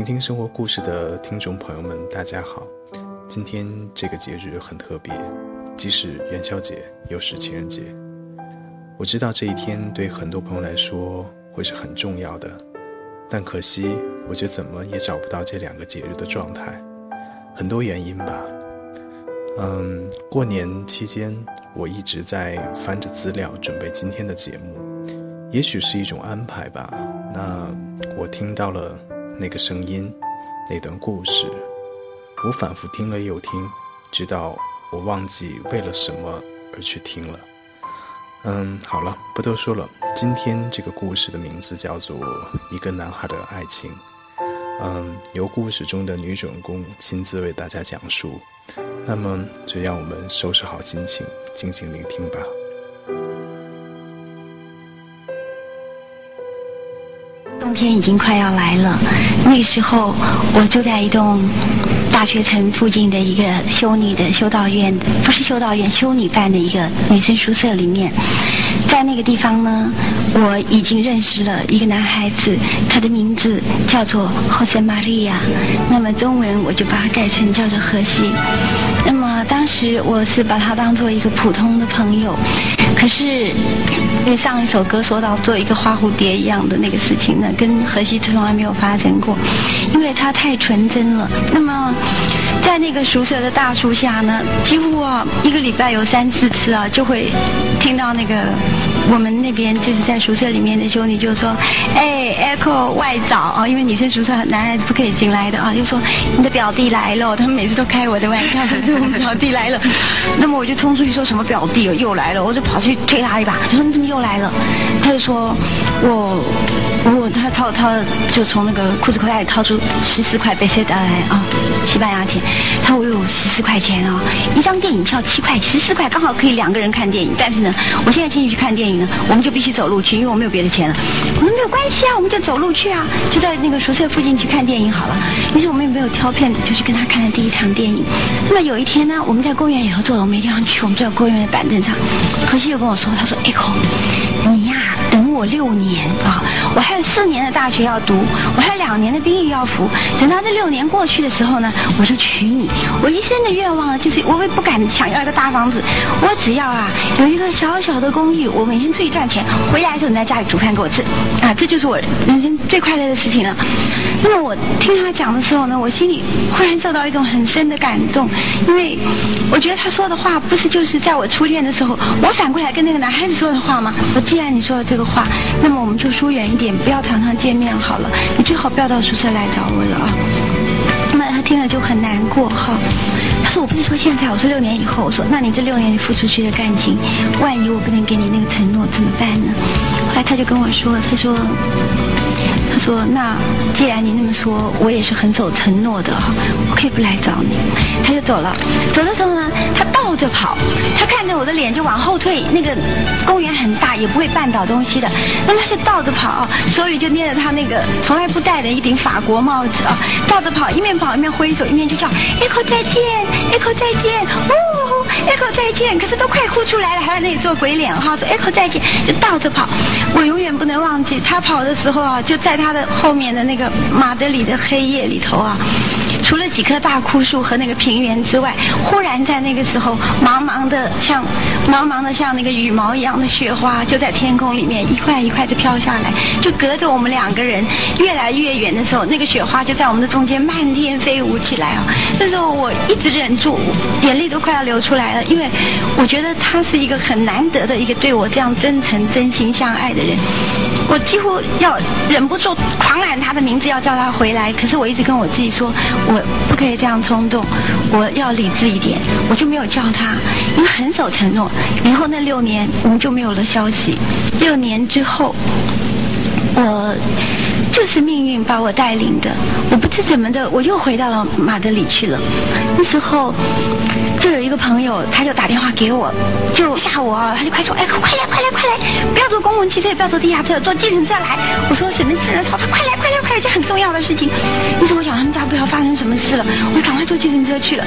聆听生活故事的听众朋友们，大家好！今天这个节日很特别，既是元宵节，又是情人节。我知道这一天对很多朋友来说会是很重要的，但可惜我却怎么也找不到这两个节日的状态。很多原因吧。嗯，过年期间我一直在翻着资料准备今天的节目，也许是一种安排吧。那我听到了。那个声音，那段故事，我反复听了又听，直到我忘记为了什么而去听了。嗯，好了，不多说了。今天这个故事的名字叫做《一个男孩的爱情》。嗯，由故事中的女主人公亲自为大家讲述。那么，就让我们收拾好心情，静静聆听吧。冬天已经快要来了，那时候我住在一栋大学城附近的一个修女的修道院，不是修道院，修女办的一个女生宿舍里面，在那个地方呢，我已经认识了一个男孩子，他的名字叫做 Jose Maria，那么中文我就把它改成叫做荷西。那么当时我是把他当做一个普通的朋友。可是，因为上一首歌说到做一个花蝴蝶一样的那个事情呢，跟荷西从来没有发生过，因为他太纯真了。那么，在那个宿舍的大树下呢，几乎啊一个礼拜有三四次啊，就会听到那个我们那边就是在宿舍里面的兄弟就说：“哎，Echo 外早啊，因为女生宿舍男孩子不可以进来的啊，就说你的表弟来了。”他们每次都开我的玩笑，说我们表弟来了。那么我就冲出去说什么表弟又来了，我就跑去。推他一把，就说你怎么又来了？他就说，我我他掏掏就从那个裤子口袋里掏出十四块贝塞达来啊，西班牙钱。他说我有十四块钱啊，一张电影票七块，十四块刚好可以两个人看电影。但是呢，我现在进去看电影呢，我们就必须走路去，因为我没有别的钱了。我们没有关系啊，我们就走路去啊，就在那个宿舍附近去看电影好了。于是我们也没有挑片子，就去跟他看了第一场电影。那么有一天呢，我们在公园里头坐，我没地方去，我们坐在公园的板凳上，何西又跟我说，他说：“Echo，你，我六年啊，我还有四年的大学要读，我还有两年的兵役要服。等到这六年过去的时候呢，我就娶你。我一生的愿望呢，就是我也不敢想要一个大房子，我只要啊有一个小小的公寓，我每天出去赚钱，回来的时候你在家里煮饭给我吃，啊，这就是我人生最快乐的事情了。那么我听他讲的时候呢，我心里忽然受到一种很深的感动，因为我觉得他说的话不是就是在我初恋的时候，我反过来跟那个男孩子说的话吗？我既然你说了这个话，那么我们就疏远一点，不要常常见面好了。你最好不要到宿舍来找我了啊。那么他听了就很难过哈。他说我不是说现在，我说六年以后。我说那你这六年你付出去的感情，万一我不能给你那个承诺怎么办呢？后来他就跟我说，他说。他说：“那既然你那么说，我也是很守承诺的，我可以不来找你。”他就走了。走的时候呢，他倒着跑，他看着我的脸就往后退。那个公园很大，也不会绊倒东西的。那么他是倒着跑，手里就捏着他那个从来不戴的一顶法国帽子啊，倒着跑，一面跑一面挥手，一面就叫：“Echo 再见，Echo 再见，哦，Echo 再见。”可是都快哭出来了，还在那里做鬼脸哈，说：“Echo 再见。”就倒着跑。我永远不能忘记他跑的时候啊，就在。他的后面的那个马德里的黑夜里头啊，除了几棵大枯树和那个平原之外，忽然在那个时候，茫茫的像茫茫的像那个羽毛一样的雪花，就在天空里面一块一块的飘下来，就隔着我们两个人越来越远的时候，那个雪花就在我们的中间漫天飞舞起来啊！那时候我一直忍住，眼泪都快要流出来了，因为我觉得他是一个很难得的一个对我这样真诚、真心相爱的人。我几乎要忍不住狂喊他的名字，要叫他回来。可是我一直跟我自己说，我不可以这样冲动，我要理智一点，我就没有叫他，因为很守承诺。以后那六年我们就没有了消息。六年之后，我就是命运把我带领的，我不知怎么的，我又回到了马德里去了。那时候。就有一个朋友，他就打电话给我，就吓我，他就快说，哎，快来，快来，快来，不要坐公共汽车，也不要坐地下车，坐计程车来。我说什么事？他说快来，快来，快来，这很重要的事情。于是我想他们家不知道发生什么事了，我赶快坐计程车去了。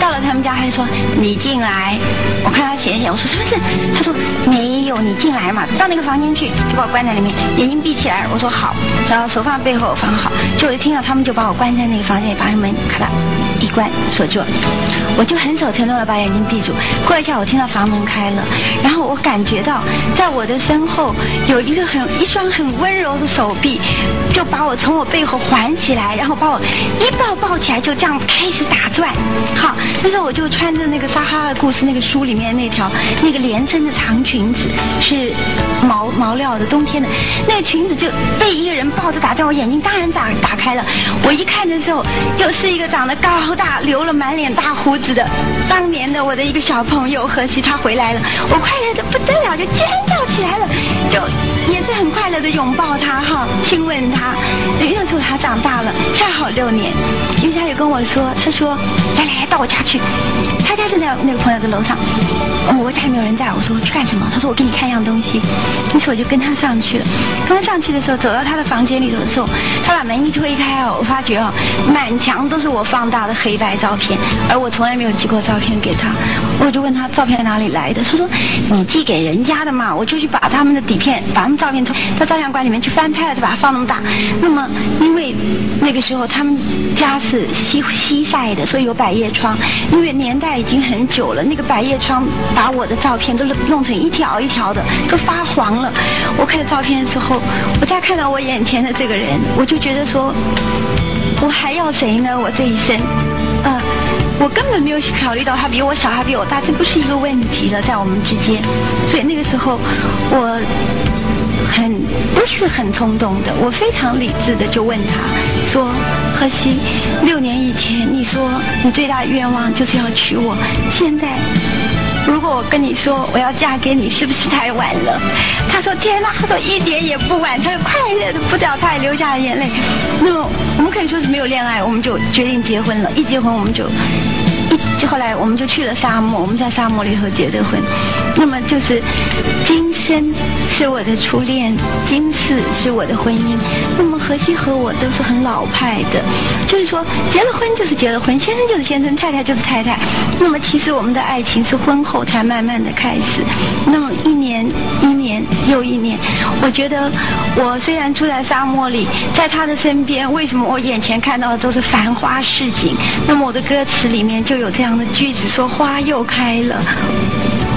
到了他们家，他就说你进来。我看他显显，我说什么事？他说你有，你进来嘛。到那个房间去，就把我关在里面，眼睛闭起来。我说好，然后手放背后放好。就一听到他们就把我关在那个房间里，把门咔啦一关锁住。我就很守承诺的把眼睛闭住。过一下，我听到房门开了，然后我感觉到在我的身后有一个很一双很温柔的手臂，就把我从我背后环起来，然后把我一抱抱起来，就这样开始打转。好，那时候我就穿着那个《撒哈拉故事》那个书里面那条那个连身的长裙子，是毛毛料的冬天的，那个裙子就被一个人抱着打转，我眼睛当然打打开了。我一看的时候，又是一个长得高大、留了满脸大胡子。的，当年的我的一个小朋友何西他回来了，我快乐的不得了，就尖叫起来了，就也是很快乐的拥抱他哈，亲吻他。那时候他长大了，恰好六年，因为他就跟我说，他说来来来到我家去，他家就在那个朋友的楼上，我家里没有人在，我说去干什么？他说我给你看样东西，于是我就跟他上去了。刚上去的时候，走到他的房间里头的时候，他把门一推开哦，我发觉哦，满墙都是我放大的黑白照片，而我从来。没有寄过照片给他，我就问他照片哪里来的。他说：“你寄给人家的嘛。”我就去把他们的底片、把他们照片偷到照相馆里面去翻拍了，就把它放那么大。那么因为那个时候他们家是西西晒的，所以有百叶窗。因为年代已经很久了，那个百叶窗把我的照片都弄成一条一条的，都发黄了。我看照片的时候，我再看到我眼前的这个人，我就觉得说，我还要谁呢？我这一生，呃。我根本没有考虑到他比我小，他比我大，这不是一个问题了，在我们之间。所以那个时候，我很不是很冲动的，我非常理智的就问他说：“何西，六年以前你说你最大的愿望就是要娶我，现在如果我跟你说我要嫁给你，是不是太晚了？”他说：“天哪！”他说：“一点也不晚。”他就快乐的不得他也流下了眼泪。那么我们可以说是没有恋爱，我们就决定结婚了。一结婚我们就。就后来我们就去了沙漠，我们在沙漠里头结的婚，那么就是今生是我的初恋，今世是我的婚姻。那么何西和我都是很老派的，就是说结了婚就是结了婚，先生就是先生，太太就是太太。那么其实我们的爱情是婚后才慢慢的开始。那么一年一年又一年，我觉得我虽然住在沙漠里，在他的身边，为什么我眼前看到的都是繁花似锦？那么我的歌词里面就有这样的句子，说花又开了。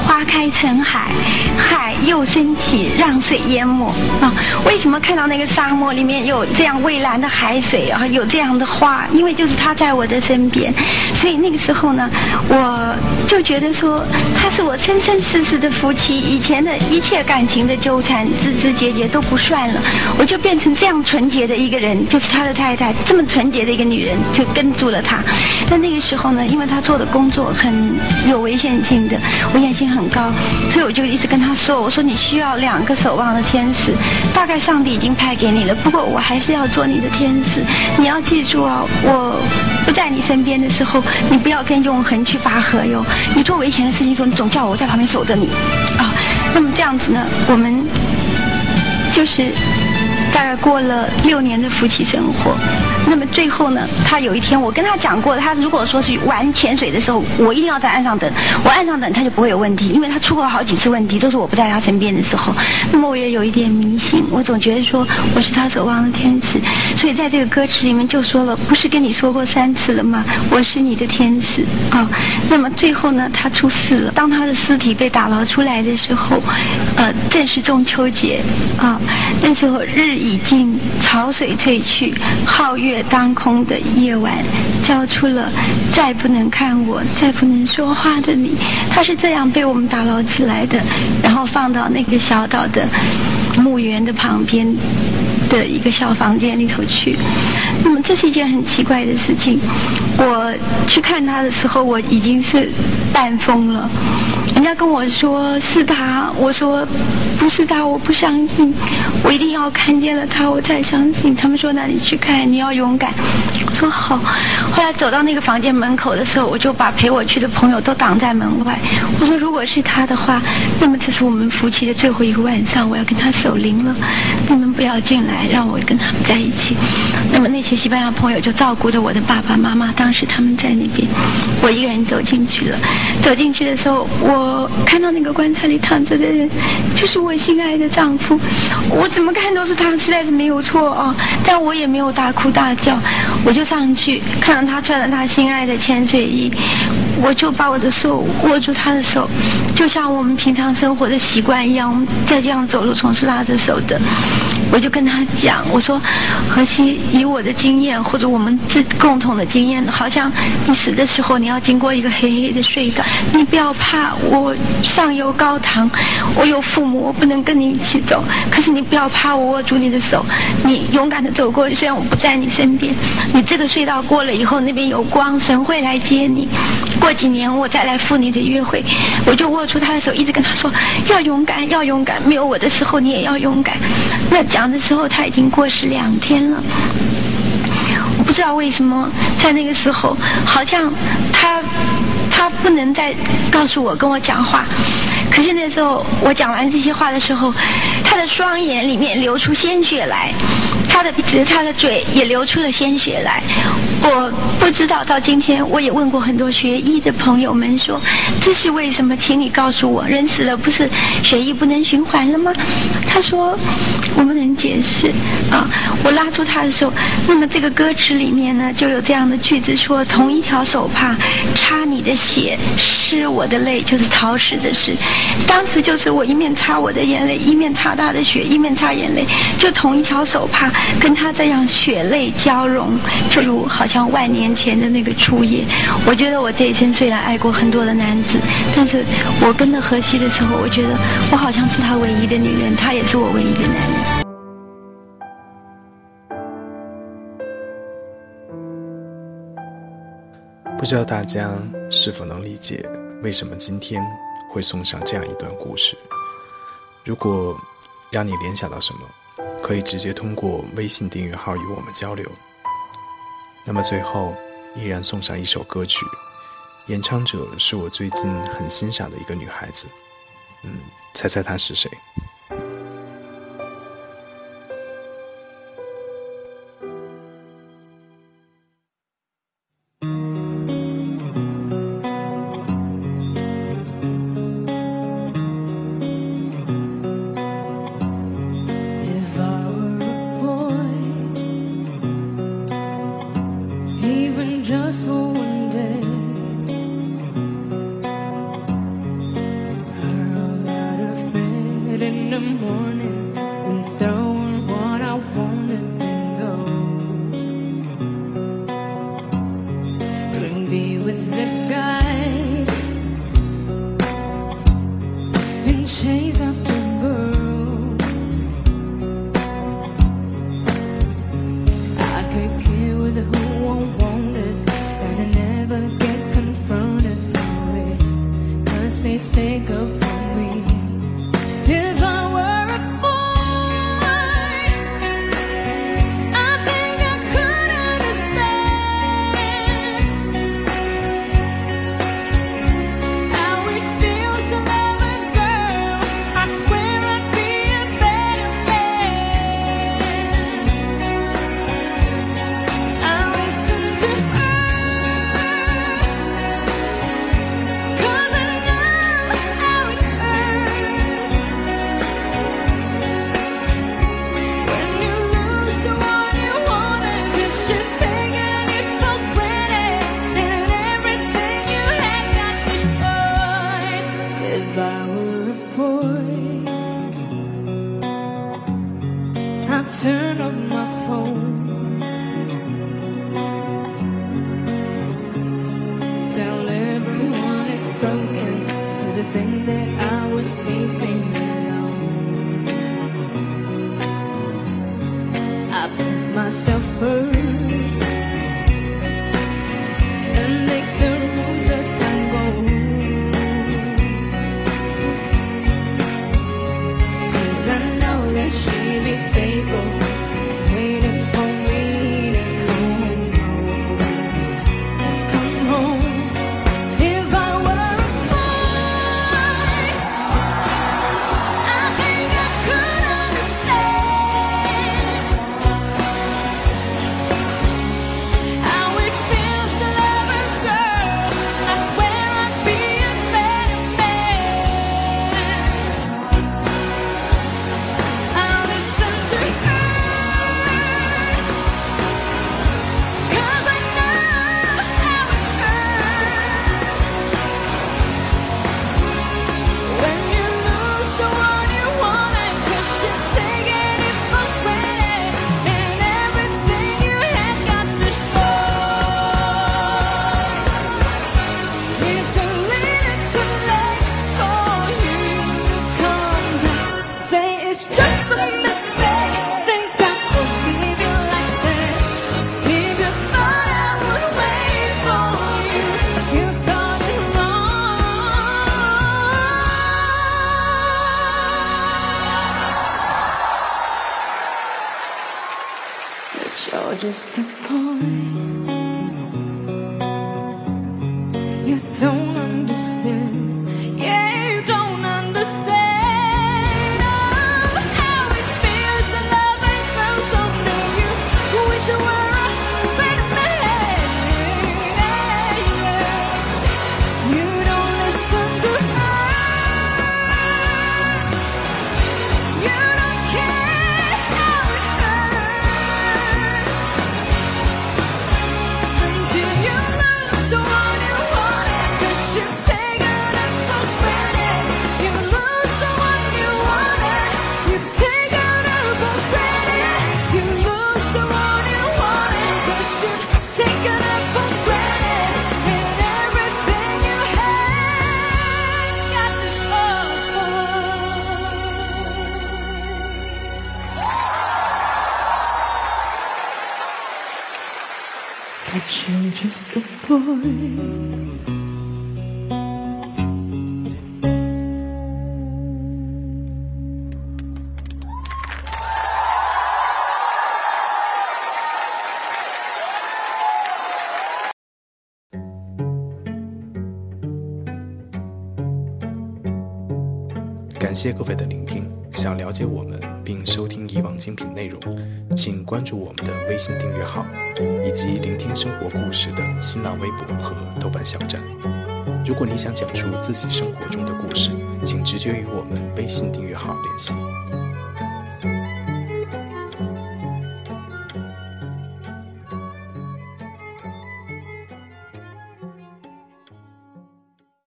花开成海，海又升起，让水淹没啊！为什么看到那个沙漠里面有这样蔚蓝的海水啊？有这样的花？因为就是他在我的身边，所以那个时候呢，我就觉得说他是我生生世世的夫妻，以前的一切感情的纠缠、枝枝节节都不算了，我就变成这样纯洁的一个人，就是他的太太，这么纯洁的一个女人，就跟住了他。但那个时候呢，因为他做的工作很有危险性的，危险性很。很高，所以我就一直跟他说：“我说你需要两个守望的天使，大概上帝已经派给你了。不过我还是要做你的天使，你要记住啊，我不在你身边的时候，你不要跟永恒去拔河哟。你做危险的事情的时候，你总叫我在旁边守着你啊。那么这样子呢，我们就是大概过了六年的夫妻生活。”那么最后呢，他有一天我跟他讲过，他如果说是玩潜水的时候，我一定要在岸上等，我岸上等他就不会有问题，因为他出过好几次问题，都是我不在他身边的时候。那么我也有一点迷信，我总觉得说我是他守望的天使，所以在这个歌词里面就说了，不是跟你说过三次了吗？我是你的天使啊。那么最后呢，他出事了，当他的尸体被打捞出来的时候，呃，正是中秋节啊，那时候日已尽，潮水退去，皓月。当空的夜晚，交出了再不能看我、再不能说话的你。他是这样被我们打捞起来的，然后放到那个小岛的墓园的旁边。的一个小房间里头去。那么这是一件很奇怪的事情。我去看他的时候，我已经是半疯了。人家跟我说是他，我说不是他，我不相信。我一定要看见了他，我才相信。他们说那你去看，你要勇敢。我说好。后来走到那个房间门口的时候，我就把陪我去的朋友都挡在门外。我说如果是他的话，那么这是我们夫妻的最后一个晚上，我要跟他守灵了。你们不要进来，让我跟他们在一起。那么那些西班牙朋友就照顾着我的爸爸妈妈，当时他们在那边，我一个人走进去了。走进去的时候，我看到那个棺材里躺着的人，就是我心爱的丈夫。我怎么看都是他，实在是没有错啊！但我也没有大哭大叫，我就上去看到他穿着他心爱的潜水衣，我就把我的手握住他的手，就像我们平常生活的习惯一样，我们再这样走路总是拉着手的。我就跟他讲，我说，何西，以我的经验或者我们自共同的经验，好像你死的时候你要经过一个黑黑的隧道，你不要怕，我我上有高堂，我有父母，我不能跟你一起走，可是你不要怕，我握住你的手，你勇敢的走过，虽然我不在你身边，你这个隧道过了以后，那边有光，神会来接你，过几年我再来赴你的约会，我就握住他的手，一直跟他说，要勇敢，要勇敢，没有我的时候你也要勇敢，那。讲的时候他已经过世两天了，我不知道为什么在那个时候，好像他他不能再告诉我跟我讲话。可是那时候我讲完这些话的时候，他的双眼里面流出鲜血来，他的鼻子、他的嘴也流出了鲜血来。我不知道到今天，我也问过很多学医的朋友们说，这是为什么？请你告诉我，人死了不是血液不能循环了吗？他说我不能解释啊。我拉住他的时候，那么这个歌词里面呢就有这样的句子说：同一条手帕擦你的血，湿我的泪，就是潮湿的湿。当时就是我一面擦我的眼泪，一面擦他的血，一面擦眼泪，就同一条手帕跟他这样血泪交融，就如好像万年前的那个初夜。我觉得我这一生虽然爱过很多的男子，但是我跟着荷西的时候，我觉得我好像是他唯一的女人，他也是我唯一的男人。不知道大家是否能理解为什么今天。会送上这样一段故事。如果让你联想到什么，可以直接通过微信订阅号与我们交流。那么最后，依然送上一首歌曲，演唱者是我最近很欣赏的一个女孩子。嗯，猜猜她是谁？Boy 感谢各位的聆听。想了解我们并收听以往精品内容，请关注我们的微信订阅号，以及聆听生活故事的新浪微博和豆瓣小站。如果你想讲述自己生活中的故事，请直接与我们微信订阅号联系。